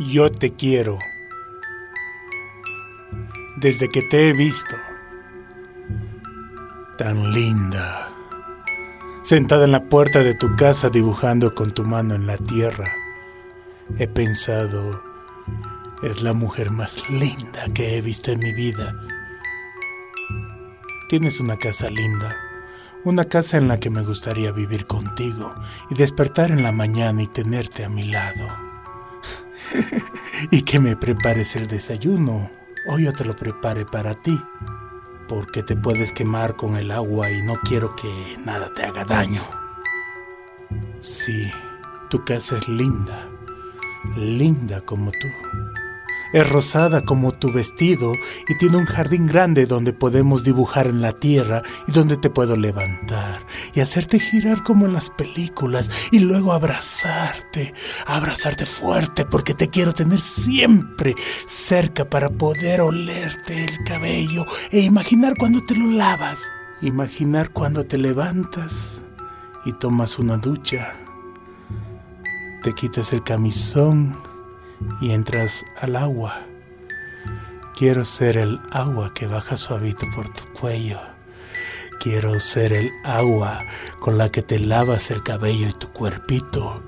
Yo te quiero. Desde que te he visto. Tan linda. Sentada en la puerta de tu casa dibujando con tu mano en la tierra. He pensado, es la mujer más linda que he visto en mi vida. Tienes una casa linda, una casa en la que me gustaría vivir contigo y despertar en la mañana y tenerte a mi lado. y que me prepares el desayuno o yo te lo prepare para ti, porque te puedes quemar con el agua y no quiero que nada te haga daño. Sí, tu casa es linda, linda como tú. Es rosada como tu vestido y tiene un jardín grande donde podemos dibujar en la tierra y donde te puedo levantar y hacerte girar como en las películas y luego abrazarte, abrazarte fuerte porque te quiero tener siempre cerca para poder olerte el cabello e imaginar cuando te lo lavas, imaginar cuando te levantas y tomas una ducha, te quitas el camisón y entras al agua. Quiero ser el agua que baja suavito por tu cuello. Quiero ser el agua con la que te lavas el cabello y tu cuerpito.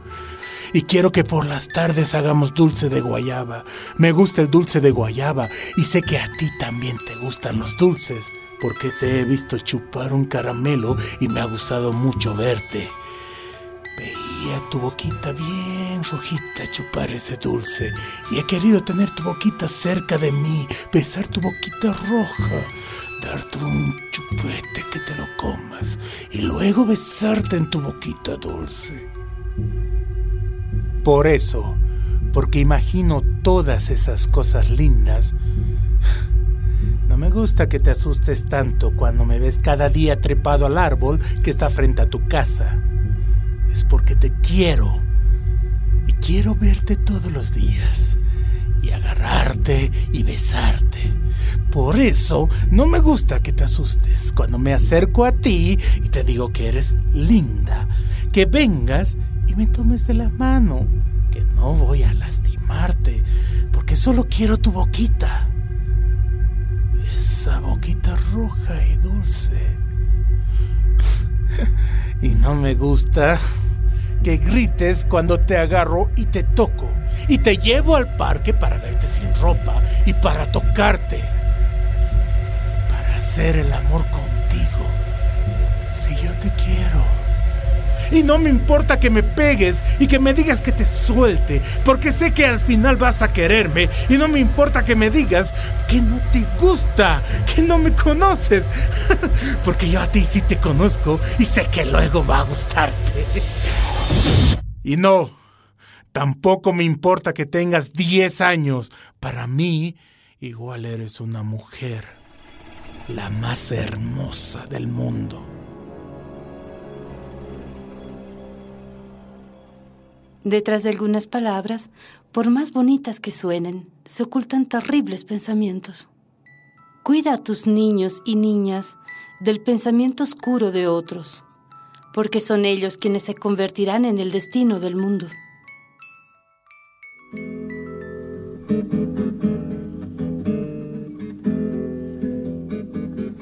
Y quiero que por las tardes hagamos dulce de guayaba. Me gusta el dulce de guayaba y sé que a ti también te gustan los dulces, porque te he visto chupar un caramelo y me ha gustado mucho verte tu boquita bien rojita chupar ese dulce y he querido tener tu boquita cerca de mí, besar tu boquita roja, darte un chupete que te lo comas y luego besarte en tu boquita dulce. Por eso, porque imagino todas esas cosas lindas, no me gusta que te asustes tanto cuando me ves cada día trepado al árbol que está frente a tu casa es porque te quiero. Quiero verte todos los días. Y agarrarte y besarte. Por eso no me gusta que te asustes cuando me acerco a ti y te digo que eres linda. Que vengas y me tomes de la mano. Que no voy a lastimarte. Porque solo quiero tu boquita. Esa boquita roja y dulce. y no me gusta que grites cuando te agarro y te toco. Y te llevo al parque para verte sin ropa y para tocarte. Para hacer el amor contigo. Si yo te quiero. Y no me importa que me pegues y que me digas que te suelte, porque sé que al final vas a quererme. Y no me importa que me digas que no te gusta, que no me conoces, porque yo a ti sí te conozco y sé que luego va a gustarte. Y no, tampoco me importa que tengas 10 años. Para mí, igual eres una mujer, la más hermosa del mundo. Detrás de algunas palabras, por más bonitas que suenen, se ocultan terribles pensamientos. Cuida a tus niños y niñas del pensamiento oscuro de otros, porque son ellos quienes se convertirán en el destino del mundo.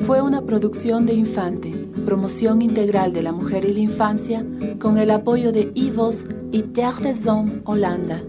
Fue una producción de Infante, promoción integral de la mujer y la infancia, con el apoyo de IVOS y Terre des Hommes Holanda.